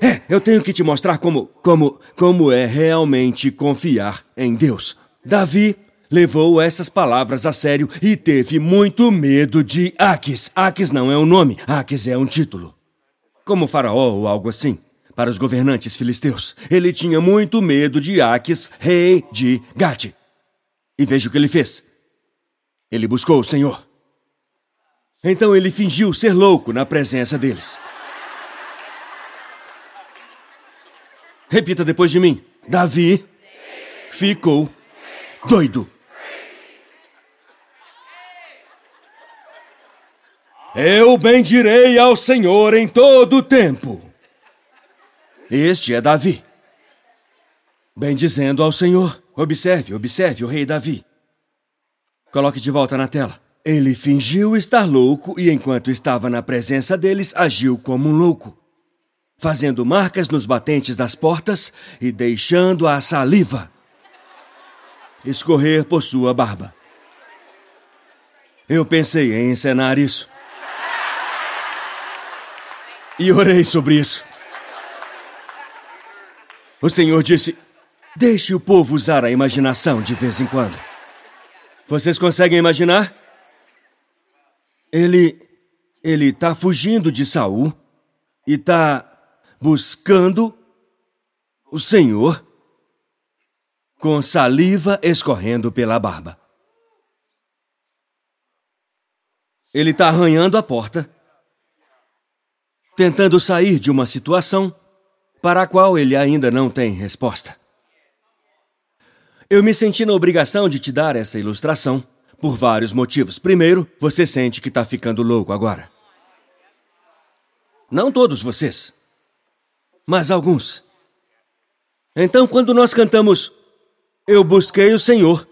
É, eu tenho que te mostrar como, como, como é realmente confiar em Deus. Davi levou essas palavras a sério e teve muito medo de Aques. Aques não é um nome, Aques é um título. Como faraó ou algo assim, para os governantes filisteus. Ele tinha muito medo de Aques, rei de Gate. E veja o que ele fez. Ele buscou o Senhor. Então ele fingiu ser louco na presença deles. Repita depois de mim. Davi ficou doido. Eu bendirei ao Senhor em todo o tempo. Este é Davi. Bendizendo ao Senhor. Observe, observe o rei Davi. Coloque de volta na tela. Ele fingiu estar louco e, enquanto estava na presença deles, agiu como um louco fazendo marcas nos batentes das portas e deixando a saliva escorrer por sua barba. Eu pensei em encenar isso. E orei sobre isso. O Senhor disse: Deixe o povo usar a imaginação de vez em quando. Vocês conseguem imaginar? Ele. Ele está fugindo de Saul e está buscando o Senhor com saliva escorrendo pela barba. Ele está arranhando a porta, tentando sair de uma situação para a qual ele ainda não tem resposta. Eu me senti na obrigação de te dar essa ilustração por vários motivos. Primeiro, você sente que está ficando louco agora. Não todos vocês mas alguns. Então, quando nós cantamos, Eu busquei o Senhor,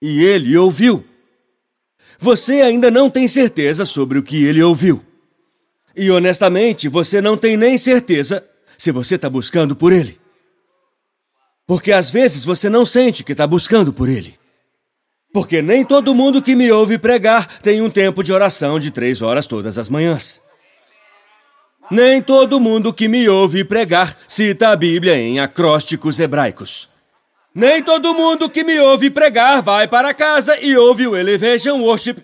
e ele ouviu, você ainda não tem certeza sobre o que ele ouviu. E honestamente, você não tem nem certeza se você está buscando por ele. Porque às vezes você não sente que está buscando por ele. Porque nem todo mundo que me ouve pregar tem um tempo de oração de três horas todas as manhãs. Nem todo mundo que me ouve pregar cita a Bíblia em acrósticos hebraicos. Nem todo mundo que me ouve pregar vai para casa e ouve o Elevation Worship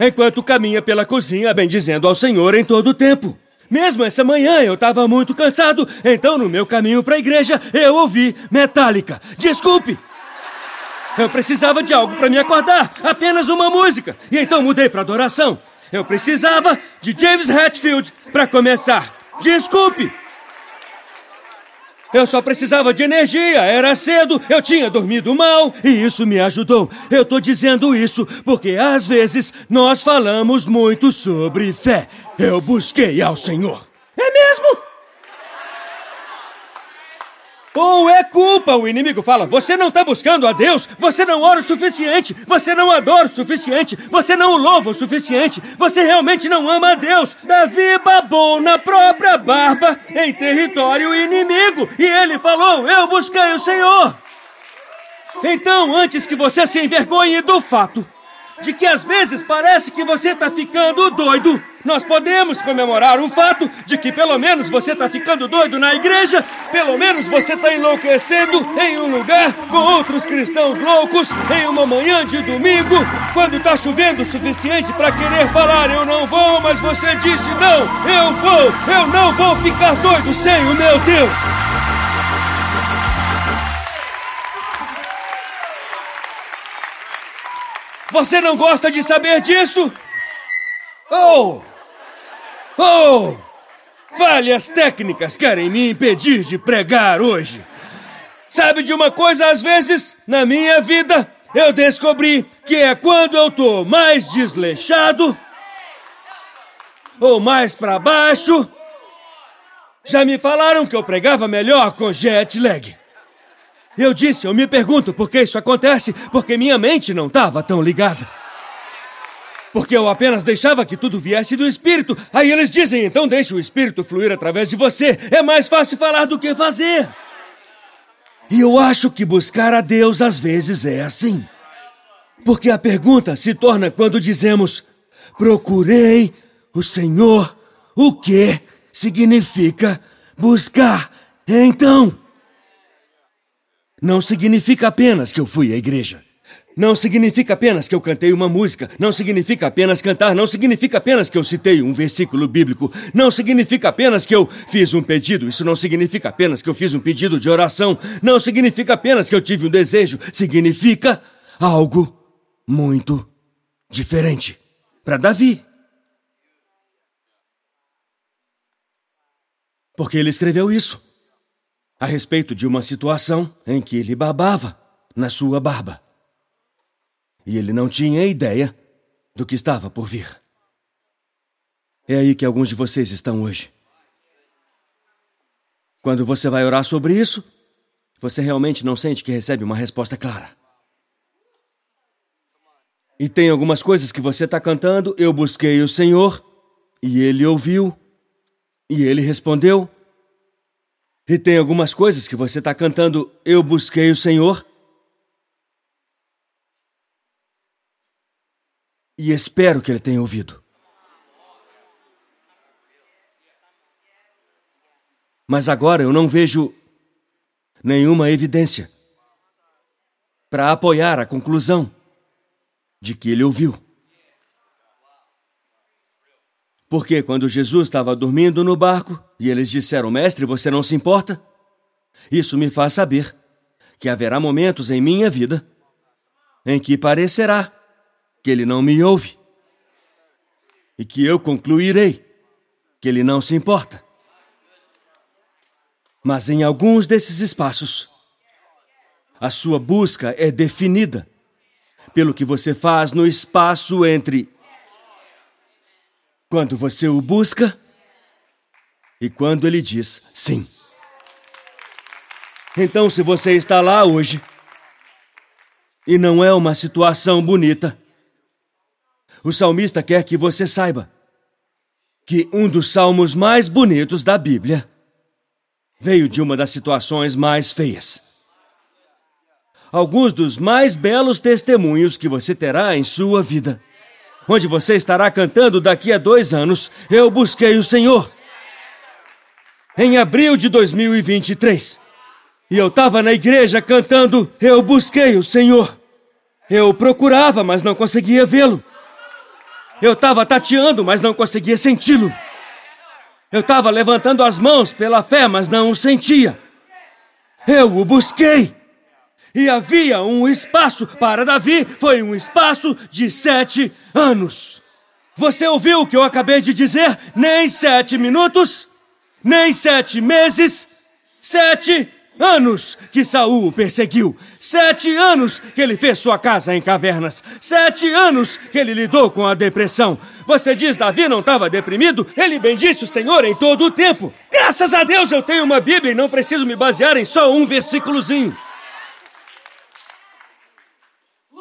enquanto caminha pela cozinha bendizendo ao Senhor em todo o tempo. Mesmo essa manhã eu estava muito cansado, então no meu caminho para a igreja eu ouvi Metallica. Desculpe! Eu precisava de algo para me acordar, apenas uma música, e então mudei para adoração. Eu precisava de James Hetfield para começar. Desculpe! Eu só precisava de energia, era cedo, eu tinha dormido mal e isso me ajudou. Eu tô dizendo isso porque às vezes nós falamos muito sobre fé. Eu busquei ao Senhor. É mesmo? Ou é culpa, o inimigo fala. Você não está buscando a Deus, você não ora o suficiente, você não adora o suficiente, você não o louva o suficiente, você realmente não ama a Deus. Davi babou na própria barba em território inimigo e ele falou: Eu busquei o Senhor. Então, antes que você se envergonhe do fato de que às vezes parece que você está ficando doido, nós podemos comemorar o fato de que pelo menos você está ficando doido na igreja, pelo menos você está enlouquecendo em um lugar com outros cristãos loucos em uma manhã de domingo, quando está chovendo o suficiente para querer falar eu não vou, mas você disse não, eu vou, eu não vou ficar doido sem o meu Deus. Você não gosta de saber disso? Oh! Oh! Falhas técnicas querem me impedir de pregar hoje. Sabe de uma coisa, às vezes, na minha vida, eu descobri que é quando eu tô mais desleixado ou mais para baixo. Já me falaram que eu pregava melhor com jet lag. Eu disse, eu me pergunto por que isso acontece, porque minha mente não estava tão ligada. Porque eu apenas deixava que tudo viesse do espírito. Aí eles dizem, então deixe o espírito fluir através de você. É mais fácil falar do que fazer. E eu acho que buscar a Deus às vezes é assim. Porque a pergunta se torna quando dizemos: Procurei o Senhor, o que significa buscar, então. Não significa apenas que eu fui à igreja. Não significa apenas que eu cantei uma música, não significa apenas cantar, não significa apenas que eu citei um versículo bíblico, não significa apenas que eu fiz um pedido, isso não significa apenas que eu fiz um pedido de oração, não significa apenas que eu tive um desejo, significa algo muito diferente para Davi. Porque ele escreveu isso a respeito de uma situação em que ele babava na sua barba e ele não tinha ideia do que estava por vir. É aí que alguns de vocês estão hoje. Quando você vai orar sobre isso, você realmente não sente que recebe uma resposta clara. E tem algumas coisas que você está cantando, eu busquei o Senhor, e ele ouviu, e ele respondeu. E tem algumas coisas que você está cantando, eu busquei o Senhor, E espero que ele tenha ouvido. Mas agora eu não vejo nenhuma evidência para apoiar a conclusão de que ele ouviu. Porque quando Jesus estava dormindo no barco e eles disseram, Mestre, você não se importa? Isso me faz saber que haverá momentos em minha vida em que parecerá que ele não me ouve e que eu concluirei que ele não se importa. Mas em alguns desses espaços, a sua busca é definida pelo que você faz no espaço entre quando você o busca e quando ele diz sim. Então, se você está lá hoje e não é uma situação bonita, o salmista quer que você saiba que um dos salmos mais bonitos da Bíblia veio de uma das situações mais feias. Alguns dos mais belos testemunhos que você terá em sua vida, onde você estará cantando daqui a dois anos, Eu Busquei o Senhor. Em abril de 2023. E eu estava na igreja cantando Eu Busquei o Senhor. Eu procurava, mas não conseguia vê-lo. Eu estava tateando, mas não conseguia senti-lo. Eu estava levantando as mãos pela fé, mas não o sentia. Eu o busquei. E havia um espaço para Davi, foi um espaço de sete anos. Você ouviu o que eu acabei de dizer? Nem sete minutos, nem sete meses, sete anos que Saul o perseguiu. Sete anos que ele fez sua casa em cavernas. Sete anos que ele lidou com a depressão. Você diz Davi não estava deprimido? Ele bendisse o Senhor em todo o tempo. Graças a Deus eu tenho uma Bíblia e não preciso me basear em só um versículozinho.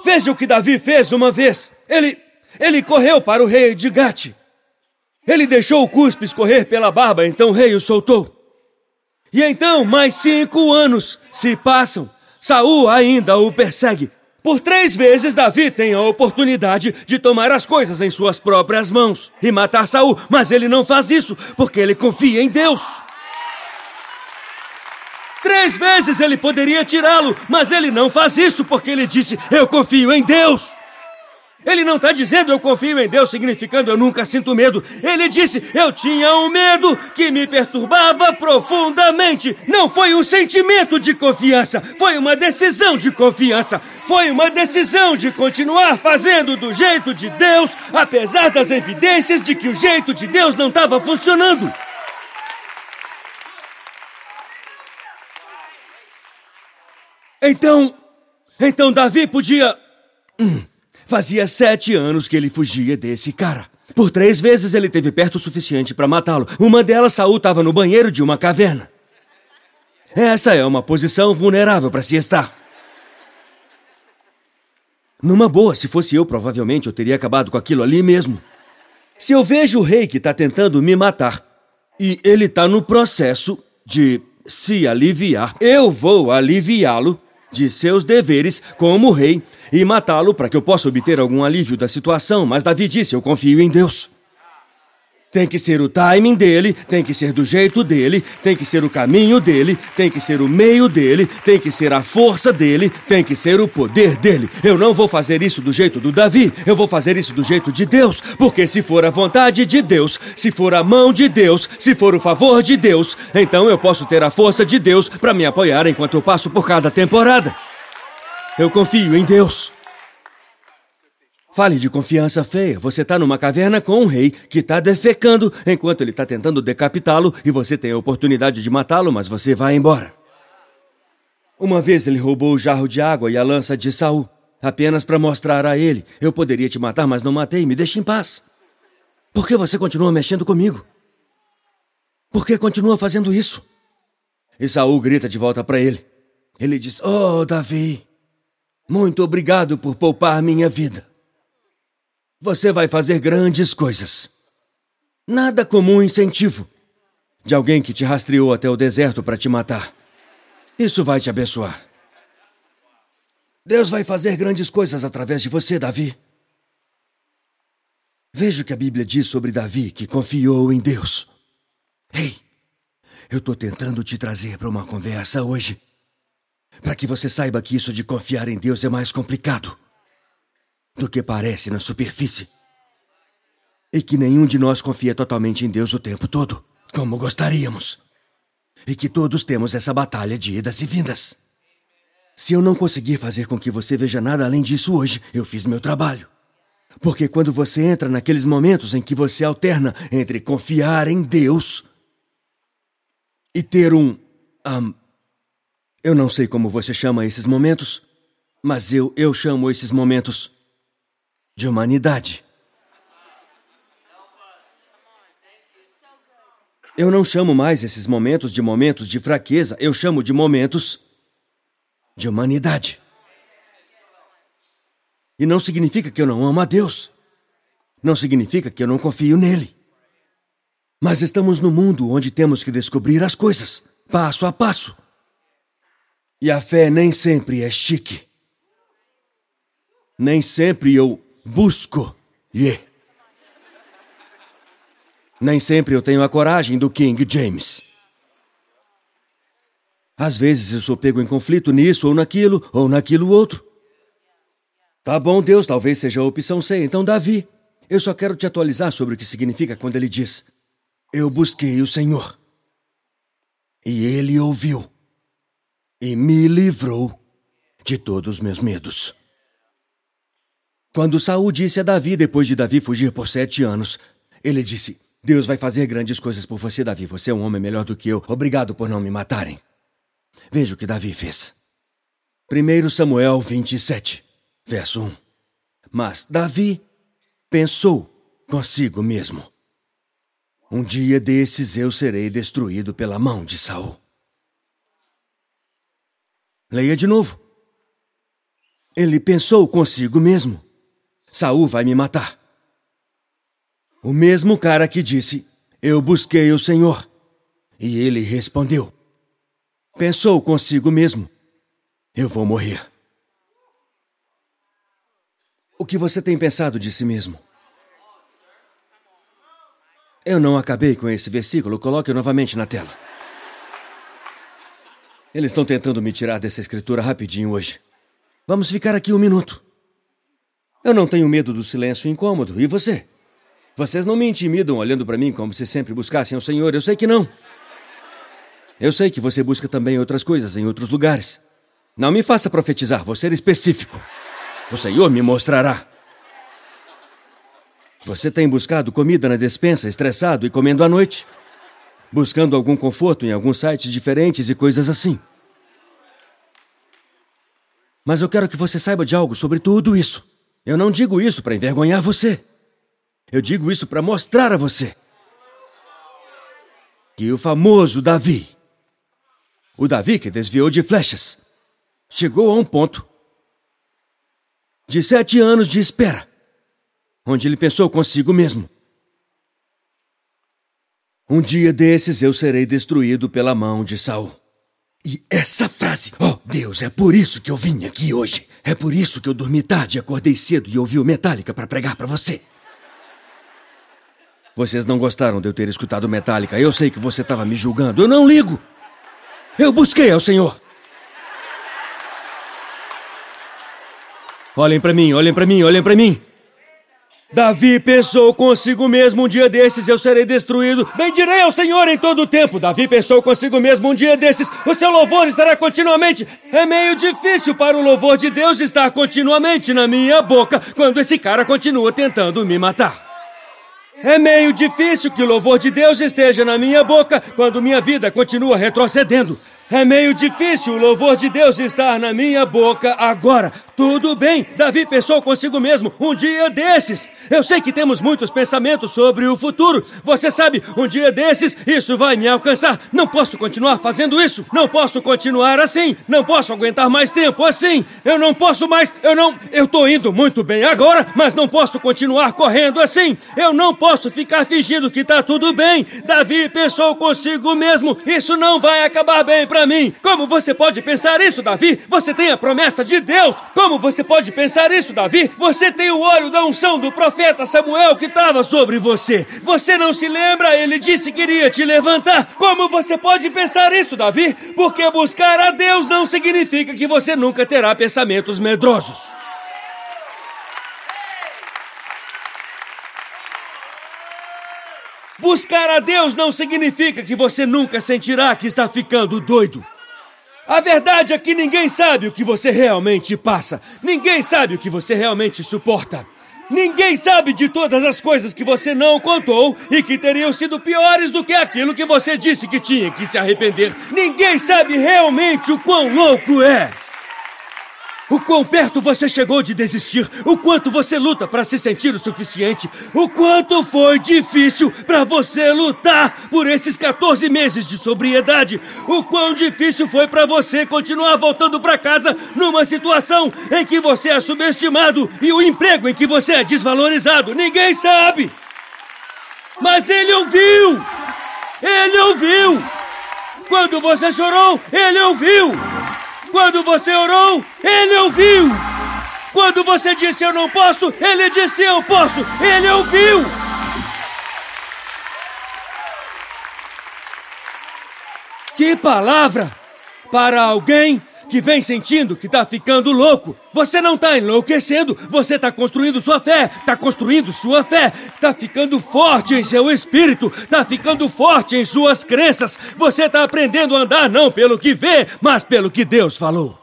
Veja o que Davi fez uma vez. Ele, ele correu para o rei de Gate. Ele deixou o cuspe escorrer pela barba, então o rei o soltou. E então mais cinco anos se passam. Saul ainda o persegue. Por três vezes Davi tem a oportunidade de tomar as coisas em suas próprias mãos e matar Saul, mas ele não faz isso porque ele confia em Deus. Três vezes ele poderia tirá-lo, mas ele não faz isso porque ele disse: Eu confio em Deus. Ele não está dizendo eu confio em Deus, significando eu nunca sinto medo. Ele disse eu tinha um medo que me perturbava profundamente. Não foi um sentimento de confiança, foi uma decisão de confiança. Foi uma decisão de continuar fazendo do jeito de Deus, apesar das evidências de que o jeito de Deus não estava funcionando. Então, então Davi podia. Hum, Fazia sete anos que ele fugia desse cara. Por três vezes ele teve perto o suficiente para matá-lo. Uma delas, Saul estava no banheiro de uma caverna. Essa é uma posição vulnerável para se estar. Numa boa, se fosse eu, provavelmente eu teria acabado com aquilo ali mesmo. Se eu vejo o rei que está tentando me matar e ele está no processo de se aliviar, eu vou aliviá-lo de seus deveres como rei e matá-lo para que eu possa obter algum alívio da situação. Mas Davi disse: Eu confio em Deus. Tem que ser o timing dele, tem que ser do jeito dele, tem que ser o caminho dele, tem que ser o meio dele, tem que ser a força dele, tem que ser o poder dele. Eu não vou fazer isso do jeito do Davi, eu vou fazer isso do jeito de Deus, porque se for a vontade de Deus, se for a mão de Deus, se for o favor de Deus, então eu posso ter a força de Deus para me apoiar enquanto eu passo por cada temporada. Eu confio em Deus. Fale de confiança feia. Você tá numa caverna com um rei que tá defecando enquanto ele tá tentando decapitá-lo e você tem a oportunidade de matá-lo, mas você vai embora. Uma vez ele roubou o jarro de água e a lança de Saul, apenas para mostrar a ele: eu poderia te matar, mas não matei, me deixe em paz. Por que você continua mexendo comigo? Por que continua fazendo isso? E Saul grita de volta para ele. Ele diz: Oh, Davi, muito obrigado por poupar minha vida. Você vai fazer grandes coisas. Nada como um incentivo de alguém que te rastreou até o deserto para te matar. Isso vai te abençoar. Deus vai fazer grandes coisas através de você, Davi. Veja o que a Bíblia diz sobre Davi, que confiou em Deus. Ei, eu estou tentando te trazer para uma conversa hoje, para que você saiba que isso de confiar em Deus é mais complicado do que parece na superfície. E que nenhum de nós confia totalmente em Deus o tempo todo, como gostaríamos. E que todos temos essa batalha de idas e vindas. Se eu não conseguir fazer com que você veja nada além disso hoje, eu fiz meu trabalho. Porque quando você entra naqueles momentos em que você alterna entre confiar em Deus e ter um. um eu não sei como você chama esses momentos, mas eu, eu chamo esses momentos de humanidade. Eu não chamo mais esses momentos de momentos de fraqueza, eu chamo de momentos de humanidade. E não significa que eu não amo a Deus. Não significa que eu não confio nele. Mas estamos no mundo onde temos que descobrir as coisas, passo a passo. E a fé nem sempre é chique. Nem sempre eu busco-lhe. Nem sempre eu tenho a coragem do King James. Às vezes eu sou pego em conflito nisso ou naquilo, ou naquilo outro. Tá bom, Deus, talvez seja a opção C. Então, Davi, eu só quero te atualizar sobre o que significa quando ele diz: Eu busquei o Senhor. E ele ouviu. E me livrou de todos os meus medos. Quando Saul disse a Davi, depois de Davi fugir por sete anos, ele disse: Deus vai fazer grandes coisas por você, Davi. Você é um homem melhor do que eu. Obrigado por não me matarem. Veja o que Davi fez. 1 Samuel 27, verso 1. Mas Davi pensou consigo mesmo: Um dia desses eu serei destruído pela mão de Saul. Leia de novo. Ele pensou consigo mesmo: Saul vai me matar. O mesmo cara que disse: Eu busquei o Senhor. E ele respondeu: Pensou consigo mesmo: Eu vou morrer. O que você tem pensado de si mesmo? Eu não acabei com esse versículo, coloque-o novamente na tela. Eles estão tentando me tirar dessa escritura rapidinho hoje. Vamos ficar aqui um minuto. Eu não tenho medo do silêncio incômodo. E você? Vocês não me intimidam olhando para mim como se sempre buscassem o Senhor. Eu sei que não. Eu sei que você busca também outras coisas em outros lugares. Não me faça profetizar, vou ser específico. O Senhor me mostrará. Você tem buscado comida na despensa, estressado e comendo à noite? Buscando algum conforto em alguns sites diferentes e coisas assim. Mas eu quero que você saiba de algo sobre tudo isso. Eu não digo isso para envergonhar você. Eu digo isso para mostrar a você que o famoso Davi, o Davi que desviou de flechas, chegou a um ponto de sete anos de espera, onde ele pensou consigo mesmo: um dia desses eu serei destruído pela mão de Saul. E essa frase, oh Deus, é por isso que eu vim aqui hoje. É por isso que eu dormi tarde, acordei cedo e ouvi o Metallica para pregar para você. Vocês não gostaram de eu ter escutado Metallica. Eu sei que você estava me julgando. Eu não ligo. Eu busquei ao Senhor. Olhem para mim, olhem para mim, olhem para mim. Davi pensou consigo mesmo um dia desses eu serei destruído. Bendirei ao Senhor em todo o tempo. Davi pensou consigo mesmo um dia desses o seu louvor estará continuamente. É meio difícil para o louvor de Deus estar continuamente na minha boca quando esse cara continua tentando me matar. É meio difícil que o louvor de Deus esteja na minha boca quando minha vida continua retrocedendo. É meio difícil o louvor de Deus estar na minha boca agora. Tudo bem, Davi pensou consigo mesmo um dia desses. Eu sei que temos muitos pensamentos sobre o futuro. Você sabe, um dia desses isso vai me alcançar. Não posso continuar fazendo isso. Não posso continuar assim. Não posso aguentar mais tempo assim. Eu não posso mais. Eu não. Eu tô indo muito bem agora, mas não posso continuar correndo assim. Eu não posso ficar fingindo que tá tudo bem. Davi pensou consigo mesmo. Isso não vai acabar bem mim. Como você pode pensar isso, Davi? Você tem a promessa de Deus. Como você pode pensar isso, Davi? Você tem o olho da unção do profeta Samuel que estava sobre você. Você não se lembra? Ele disse que iria te levantar. Como você pode pensar isso, Davi? Porque buscar a Deus não significa que você nunca terá pensamentos medrosos. Buscar a Deus não significa que você nunca sentirá que está ficando doido. A verdade é que ninguém sabe o que você realmente passa. Ninguém sabe o que você realmente suporta. Ninguém sabe de todas as coisas que você não contou e que teriam sido piores do que aquilo que você disse que tinha que se arrepender. Ninguém sabe realmente o quão louco é. O quão perto você chegou de desistir, o quanto você luta para se sentir o suficiente, o quanto foi difícil para você lutar por esses 14 meses de sobriedade, o quão difícil foi para você continuar voltando para casa numa situação em que você é subestimado e o emprego em que você é desvalorizado. Ninguém sabe. Mas ele ouviu! Ele ouviu! Quando você chorou, ele ouviu! Quando você orou, ele ouviu. Quando você disse eu não posso, ele disse eu posso. Ele ouviu. Que palavra para alguém que vem sentindo que tá ficando louco. Você não tá enlouquecendo, você tá construindo sua fé, tá construindo sua fé, tá ficando forte em seu espírito, tá ficando forte em suas crenças. Você tá aprendendo a andar não pelo que vê, mas pelo que Deus falou.